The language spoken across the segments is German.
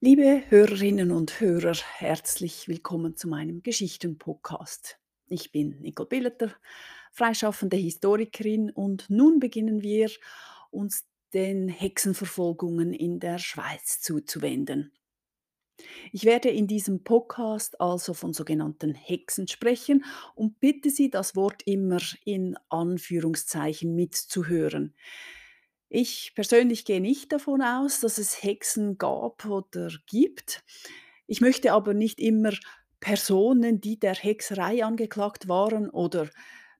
Liebe Hörerinnen und Hörer, herzlich willkommen zu meinem Geschichten-Podcast. Ich bin Nicole Billeter, freischaffende Historikerin und nun beginnen wir uns den Hexenverfolgungen in der Schweiz zuzuwenden. Ich werde in diesem Podcast also von sogenannten Hexen sprechen und bitte Sie, das Wort immer in Anführungszeichen mitzuhören. Ich persönlich gehe nicht davon aus, dass es Hexen gab oder gibt. Ich möchte aber nicht immer Personen, die der Hexerei angeklagt waren oder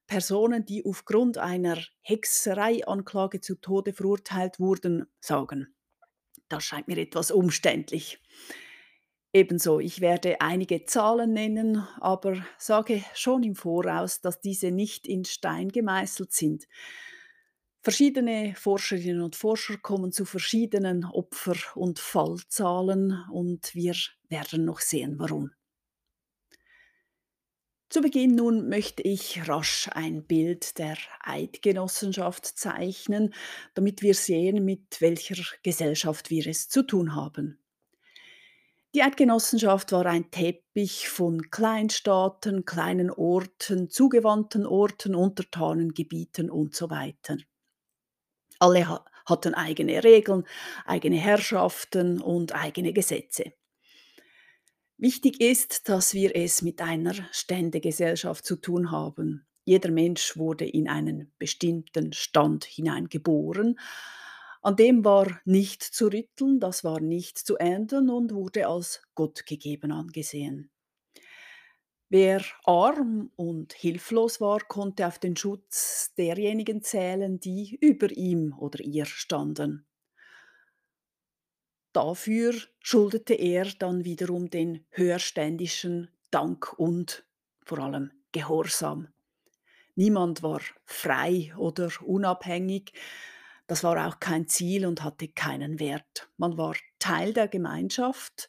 Personen, die aufgrund einer Hexereianklage zu Tode verurteilt wurden, sagen. Das scheint mir etwas umständlich. Ebenso, ich werde einige Zahlen nennen, aber sage schon im Voraus, dass diese nicht in Stein gemeißelt sind. Verschiedene Forscherinnen und Forscher kommen zu verschiedenen Opfer- und Fallzahlen und wir werden noch sehen, warum. Zu Beginn nun möchte ich rasch ein Bild der Eidgenossenschaft zeichnen, damit wir sehen, mit welcher Gesellschaft wir es zu tun haben. Die Eidgenossenschaft war ein Teppich von Kleinstaaten, kleinen Orten, zugewandten Orten, Untertanengebieten und so weiter. Alle ha hatten eigene Regeln, eigene Herrschaften und eigene Gesetze. Wichtig ist, dass wir es mit einer Ständegesellschaft zu tun haben. Jeder Mensch wurde in einen bestimmten Stand hineingeboren an dem war nicht zu rütteln, das war nicht zu ändern und wurde als Gott gegeben angesehen. Wer arm und hilflos war, konnte auf den Schutz derjenigen zählen, die über ihm oder ihr standen. Dafür schuldete er dann wiederum den höherständischen Dank und vor allem Gehorsam. Niemand war frei oder unabhängig, das war auch kein Ziel und hatte keinen Wert. Man war Teil der Gemeinschaft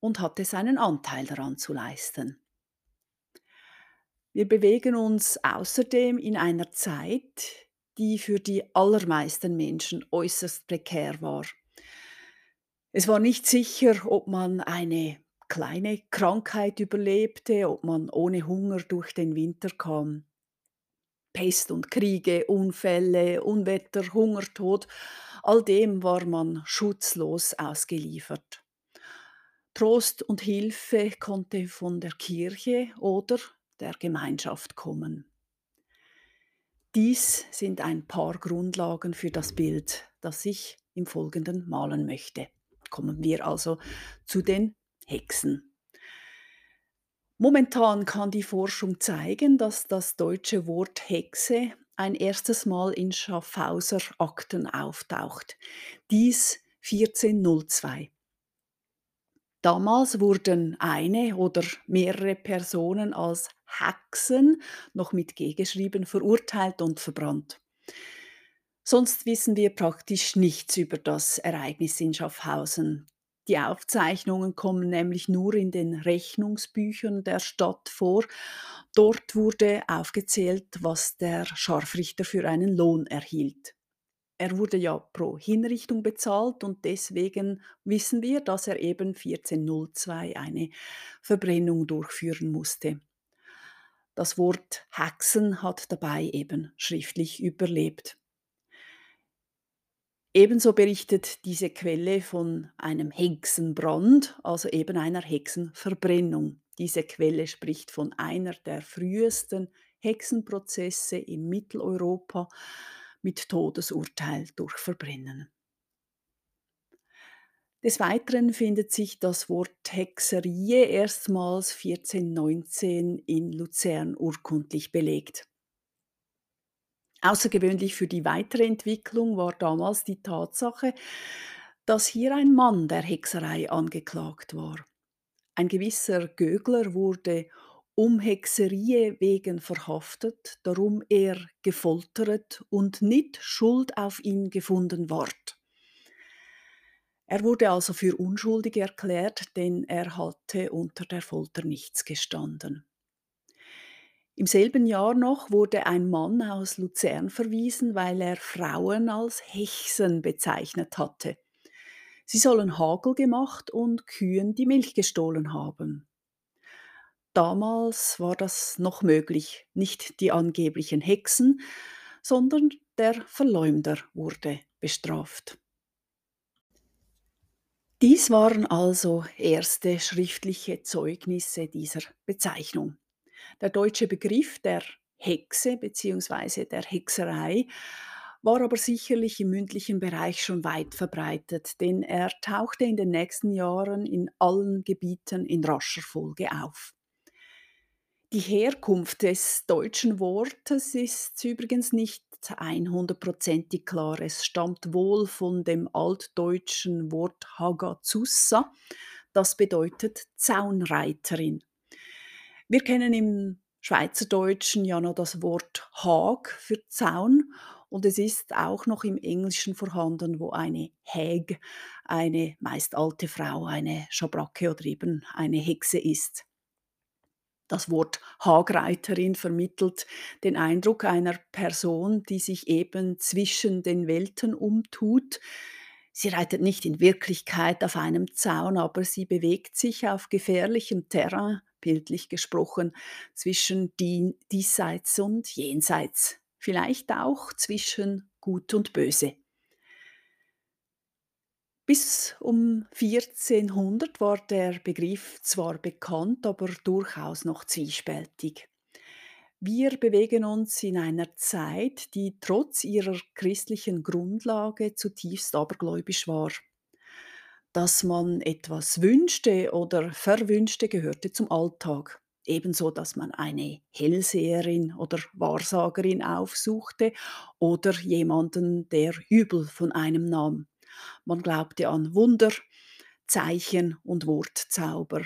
und hatte seinen Anteil daran zu leisten. Wir bewegen uns außerdem in einer Zeit, die für die allermeisten Menschen äußerst prekär war. Es war nicht sicher, ob man eine kleine Krankheit überlebte, ob man ohne Hunger durch den Winter kam. Pest und Kriege, Unfälle, Unwetter, Hungertod, all dem war man schutzlos ausgeliefert. Trost und Hilfe konnte von der Kirche oder der Gemeinschaft kommen. Dies sind ein paar Grundlagen für das Bild, das ich im Folgenden malen möchte. Kommen wir also zu den Hexen. Momentan kann die Forschung zeigen, dass das deutsche Wort Hexe ein erstes Mal in Schaffhauser Akten auftaucht. Dies 1402. Damals wurden eine oder mehrere Personen als Hexen, noch mit G geschrieben, verurteilt und verbrannt. Sonst wissen wir praktisch nichts über das Ereignis in Schaffhausen. Die Aufzeichnungen kommen nämlich nur in den Rechnungsbüchern der Stadt vor. Dort wurde aufgezählt, was der Scharfrichter für einen Lohn erhielt. Er wurde ja pro Hinrichtung bezahlt und deswegen wissen wir, dass er eben 1402 eine Verbrennung durchführen musste. Das Wort Hexen hat dabei eben schriftlich überlebt. Ebenso berichtet diese Quelle von einem Hexenbrand, also eben einer Hexenverbrennung. Diese Quelle spricht von einer der frühesten Hexenprozesse in Mitteleuropa mit Todesurteil durch Verbrennen. Des Weiteren findet sich das Wort Hexerie erstmals 1419 in Luzern urkundlich belegt. Außergewöhnlich für die weitere Entwicklung war damals die Tatsache, dass hier ein Mann der Hexerei angeklagt war. Ein gewisser Gögler wurde um Hexerie wegen verhaftet, darum er gefoltert und nicht Schuld auf ihn gefunden ward. Er wurde also für unschuldig erklärt, denn er hatte unter der Folter nichts gestanden. Im selben Jahr noch wurde ein Mann aus Luzern verwiesen, weil er Frauen als Hexen bezeichnet hatte. Sie sollen Hagel gemacht und Kühen die Milch gestohlen haben. Damals war das noch möglich. Nicht die angeblichen Hexen, sondern der Verleumder wurde bestraft. Dies waren also erste schriftliche Zeugnisse dieser Bezeichnung. Der deutsche Begriff der Hexe bzw. der Hexerei war aber sicherlich im mündlichen Bereich schon weit verbreitet, denn er tauchte in den nächsten Jahren in allen Gebieten in rascher Folge auf. Die Herkunft des deutschen Wortes ist übrigens nicht 100%ig klar. Es stammt wohl von dem altdeutschen Wort Hagazussa, das bedeutet Zaunreiterin. Wir kennen im Schweizerdeutschen ja noch das Wort Hag für Zaun und es ist auch noch im Englischen vorhanden, wo eine Hag eine meist alte Frau, eine Schabracke oder eben eine Hexe ist. Das Wort Hagreiterin vermittelt den Eindruck einer Person, die sich eben zwischen den Welten umtut. Sie reitet nicht in Wirklichkeit auf einem Zaun, aber sie bewegt sich auf gefährlichem Terrain, bildlich gesprochen, zwischen diesseits und jenseits, vielleicht auch zwischen Gut und Böse. Bis um 1400 war der Begriff zwar bekannt, aber durchaus noch zwiespältig. Wir bewegen uns in einer Zeit, die trotz ihrer christlichen Grundlage zutiefst abergläubisch war. Dass man etwas wünschte oder verwünschte, gehörte zum Alltag. Ebenso, dass man eine Hellseherin oder Wahrsagerin aufsuchte oder jemanden, der übel von einem nahm. Man glaubte an Wunder, Zeichen und Wortzauber.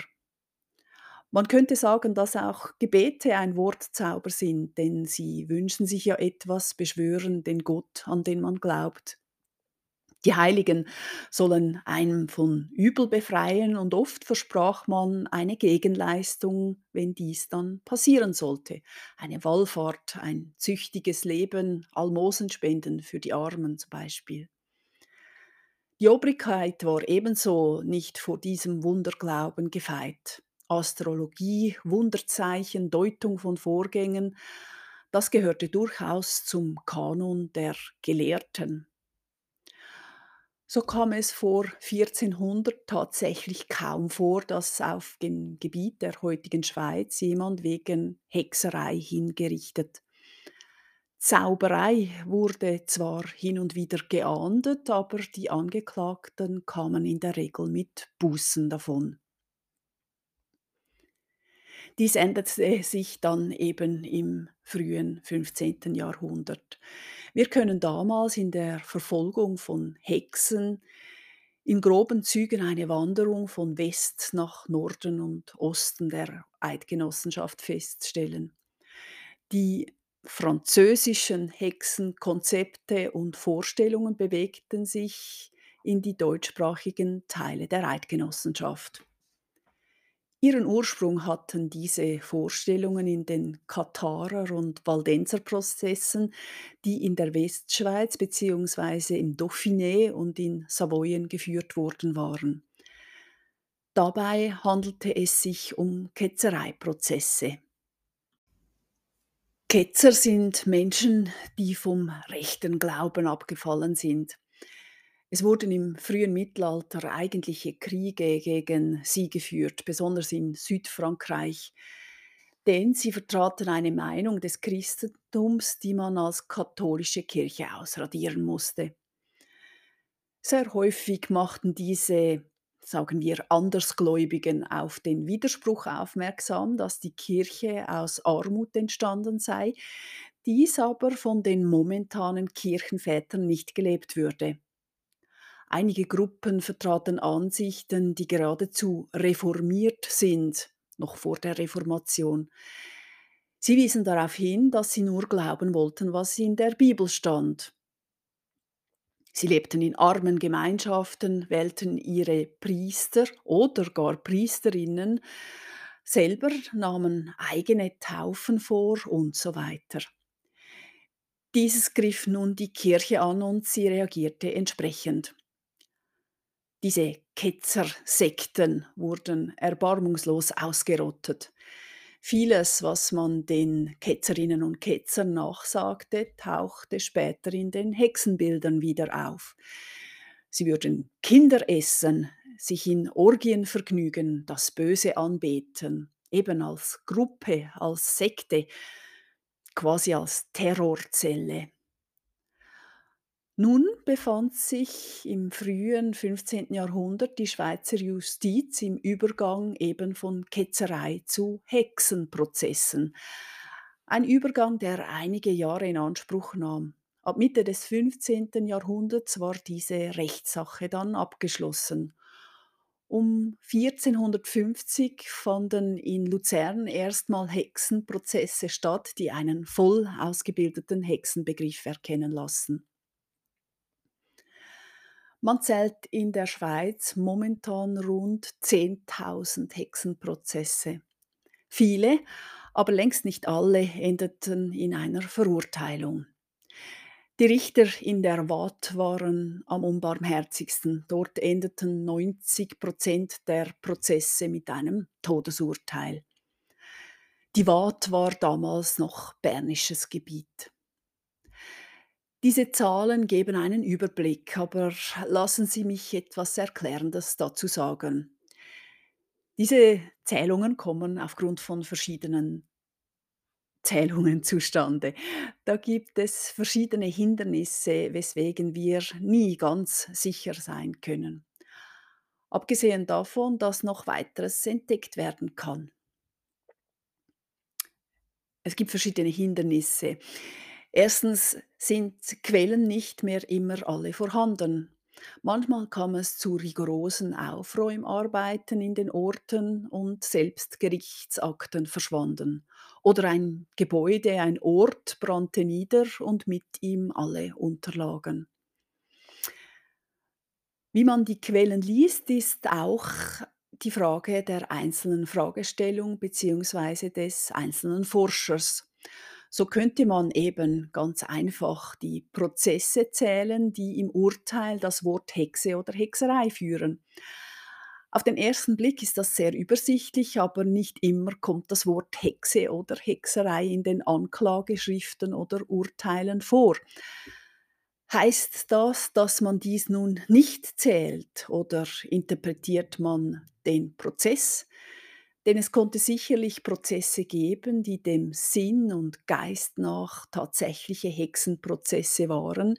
Man könnte sagen, dass auch Gebete ein Wortzauber sind, denn sie wünschen sich ja etwas, beschwören den Gott, an den man glaubt. Die Heiligen sollen einem von Übel befreien und oft versprach man eine Gegenleistung, wenn dies dann passieren sollte. Eine Wallfahrt, ein züchtiges Leben, Almosenspenden für die Armen zum Beispiel. Die Obrigkeit war ebenso nicht vor diesem Wunderglauben gefeit. Astrologie, Wunderzeichen, Deutung von Vorgängen, das gehörte durchaus zum Kanon der Gelehrten. So kam es vor 1400 tatsächlich kaum vor, dass auf dem Gebiet der heutigen Schweiz jemand wegen Hexerei hingerichtet. Zauberei wurde zwar hin und wieder geahndet, aber die Angeklagten kamen in der Regel mit Bußen davon. Dies änderte sich dann eben im frühen 15. Jahrhundert. Wir können damals in der Verfolgung von Hexen in groben Zügen eine Wanderung von West nach Norden und Osten der Eidgenossenschaft feststellen. Die französischen Hexenkonzepte und Vorstellungen bewegten sich in die deutschsprachigen Teile der Eidgenossenschaft. Ihren Ursprung hatten diese Vorstellungen in den Katharer- und Waldenserprozessen, die in der Westschweiz bzw. im Dauphiné und in Savoyen geführt worden waren. Dabei handelte es sich um Ketzereiprozesse. Ketzer sind Menschen, die vom rechten Glauben abgefallen sind. Es wurden im frühen Mittelalter eigentliche Kriege gegen sie geführt, besonders in Südfrankreich, denn sie vertraten eine Meinung des Christentums, die man als katholische Kirche ausradieren musste. Sehr häufig machten diese, sagen wir, Andersgläubigen auf den Widerspruch aufmerksam, dass die Kirche aus Armut entstanden sei, dies aber von den momentanen Kirchenvätern nicht gelebt würde. Einige Gruppen vertraten Ansichten, die geradezu reformiert sind, noch vor der Reformation. Sie wiesen darauf hin, dass sie nur glauben wollten, was in der Bibel stand. Sie lebten in armen Gemeinschaften, wählten ihre Priester oder gar Priesterinnen selber, nahmen eigene Taufen vor und so weiter. Dieses griff nun die Kirche an und sie reagierte entsprechend. Diese Ketzersekten wurden erbarmungslos ausgerottet. Vieles, was man den Ketzerinnen und Ketzern nachsagte, tauchte später in den Hexenbildern wieder auf. Sie würden Kinder essen, sich in Orgien vergnügen, das Böse anbeten, eben als Gruppe, als Sekte, quasi als Terrorzelle. Nun befand sich im frühen 15. Jahrhundert die Schweizer Justiz im Übergang eben von Ketzerei zu Hexenprozessen. Ein Übergang, der einige Jahre in Anspruch nahm. Ab Mitte des 15. Jahrhunderts war diese Rechtssache dann abgeschlossen. Um 1450 fanden in Luzern erstmal Hexenprozesse statt, die einen voll ausgebildeten Hexenbegriff erkennen lassen. Man zählt in der Schweiz momentan rund 10.000 Hexenprozesse. Viele, aber längst nicht alle, endeten in einer Verurteilung. Die Richter in der Waadt waren am unbarmherzigsten. Dort endeten 90 Prozent der Prozesse mit einem Todesurteil. Die Waadt war damals noch bernisches Gebiet. Diese Zahlen geben einen Überblick, aber lassen Sie mich etwas Erklärendes dazu sagen. Diese Zählungen kommen aufgrund von verschiedenen Zählungen zustande. Da gibt es verschiedene Hindernisse, weswegen wir nie ganz sicher sein können. Abgesehen davon, dass noch weiteres entdeckt werden kann. Es gibt verschiedene Hindernisse. Erstens sind Quellen nicht mehr immer alle vorhanden. Manchmal kam es zu rigorosen Aufräumarbeiten in den Orten und selbst Gerichtsakten verschwanden. Oder ein Gebäude, ein Ort brannte nieder und mit ihm alle Unterlagen. Wie man die Quellen liest, ist auch die Frage der einzelnen Fragestellung bzw. des einzelnen Forschers. So könnte man eben ganz einfach die Prozesse zählen, die im Urteil das Wort Hexe oder Hexerei führen. Auf den ersten Blick ist das sehr übersichtlich, aber nicht immer kommt das Wort Hexe oder Hexerei in den Anklageschriften oder Urteilen vor. Heißt das, dass man dies nun nicht zählt oder interpretiert man den Prozess denn es konnte sicherlich Prozesse geben, die dem Sinn und Geist nach tatsächliche Hexenprozesse waren,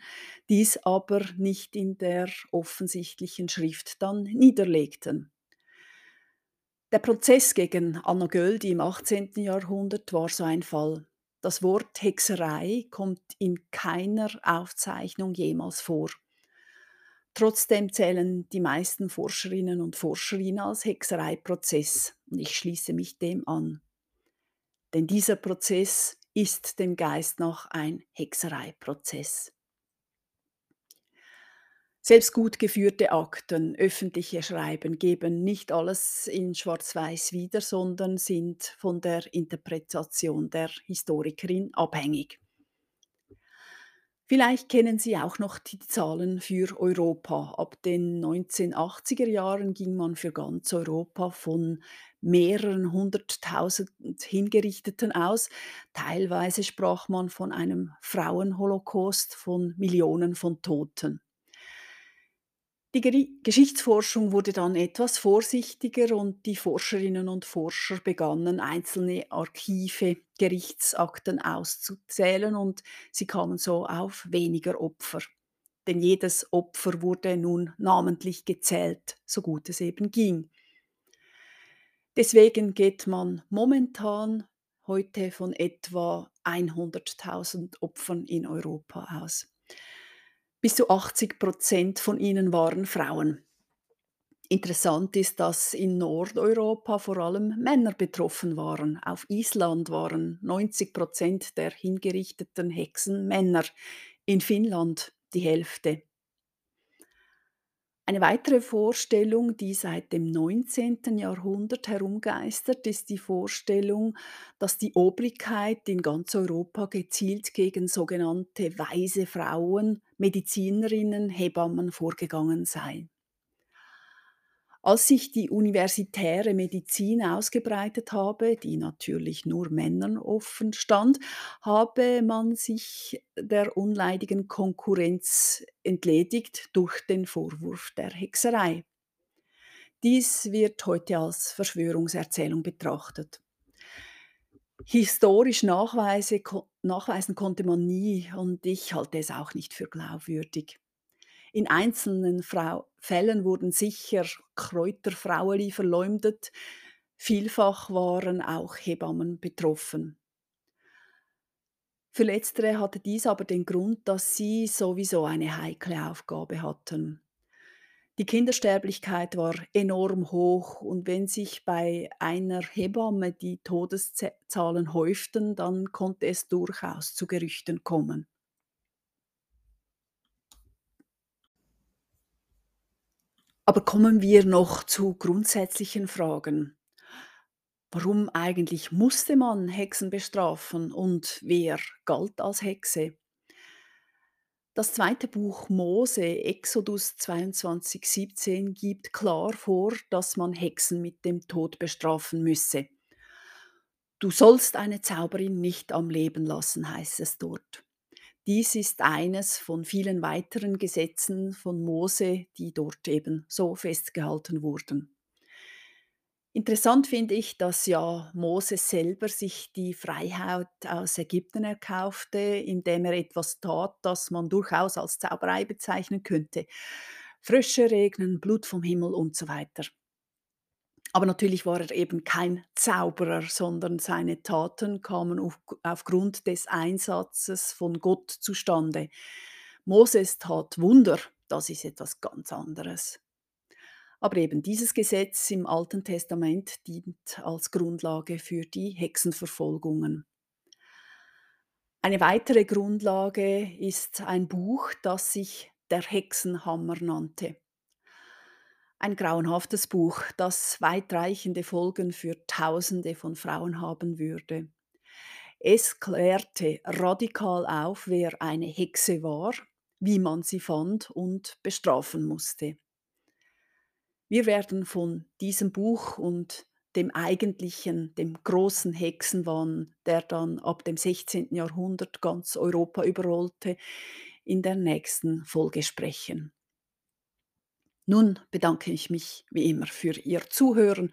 dies aber nicht in der offensichtlichen Schrift dann niederlegten. Der Prozess gegen Anna Göldi im 18. Jahrhundert war so ein Fall. Das Wort Hexerei kommt in keiner Aufzeichnung jemals vor. Trotzdem zählen die meisten Forscherinnen und Forscher ihn als Hexereiprozess und ich schließe mich dem an. Denn dieser Prozess ist dem Geist nach ein Hexereiprozess. Selbst gut geführte Akten, öffentliche Schreiben geben nicht alles in Schwarz-Weiß wieder, sondern sind von der Interpretation der Historikerin abhängig. Vielleicht kennen Sie auch noch die Zahlen für Europa. Ab den 1980er Jahren ging man für ganz Europa von mehreren hunderttausend Hingerichteten aus. Teilweise sprach man von einem Frauenholocaust, von Millionen von Toten. Die Geschichtsforschung wurde dann etwas vorsichtiger und die Forscherinnen und Forscher begannen, einzelne Archive, Gerichtsakten auszuzählen und sie kamen so auf weniger Opfer. Denn jedes Opfer wurde nun namentlich gezählt, so gut es eben ging. Deswegen geht man momentan heute von etwa 100.000 Opfern in Europa aus. Bis zu 80 Prozent von ihnen waren Frauen. Interessant ist, dass in Nordeuropa vor allem Männer betroffen waren. Auf Island waren 90 Prozent der hingerichteten Hexen Männer, in Finnland die Hälfte. Eine weitere Vorstellung, die seit dem 19. Jahrhundert herumgeistert, ist die Vorstellung, dass die Obrigkeit in ganz Europa gezielt gegen sogenannte weise Frauen, Medizinerinnen, Hebammen vorgegangen sei. Als sich die universitäre Medizin ausgebreitet habe, die natürlich nur Männern offen stand, habe man sich der unleidigen Konkurrenz entledigt durch den Vorwurf der Hexerei. Dies wird heute als Verschwörungserzählung betrachtet. Historisch Nachweise nachweisen konnte man nie und ich halte es auch nicht für glaubwürdig. In einzelnen Frau Fällen wurden sicher Kräuterfraueli verleumdet, vielfach waren auch Hebammen betroffen. Für letztere hatte dies aber den Grund, dass sie sowieso eine heikle Aufgabe hatten. Die Kindersterblichkeit war enorm hoch und wenn sich bei einer Hebamme die Todeszahlen häuften, dann konnte es durchaus zu Gerüchten kommen. Aber kommen wir noch zu grundsätzlichen Fragen. Warum eigentlich musste man Hexen bestrafen und wer galt als Hexe? Das zweite Buch Mose, Exodus 22,17, gibt klar vor, dass man Hexen mit dem Tod bestrafen müsse. Du sollst eine Zauberin nicht am Leben lassen, heißt es dort. Dies ist eines von vielen weiteren Gesetzen von Mose, die dort eben so festgehalten wurden. Interessant finde ich, dass ja Moses selber sich die Freiheit aus Ägypten erkaufte, indem er etwas tat, das man durchaus als Zauberei bezeichnen könnte. Frösche regnen, Blut vom Himmel und so weiter. Aber natürlich war er eben kein Zauberer, sondern seine Taten kamen auf, aufgrund des Einsatzes von Gott zustande. Moses tat Wunder, das ist etwas ganz anderes. Aber eben dieses Gesetz im Alten Testament dient als Grundlage für die Hexenverfolgungen. Eine weitere Grundlage ist ein Buch, das sich der Hexenhammer nannte. Ein grauenhaftes Buch, das weitreichende Folgen für Tausende von Frauen haben würde. Es klärte radikal auf, wer eine Hexe war, wie man sie fand und bestrafen musste. Wir werden von diesem Buch und dem eigentlichen, dem großen Hexenwahn, der dann ab dem 16. Jahrhundert ganz Europa überrollte, in der nächsten Folge sprechen. Nun bedanke ich mich wie immer für Ihr Zuhören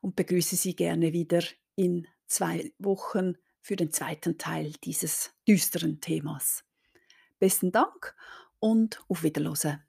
und begrüße Sie gerne wieder in zwei Wochen für den zweiten Teil dieses düsteren Themas. Besten Dank und auf Wiederhören.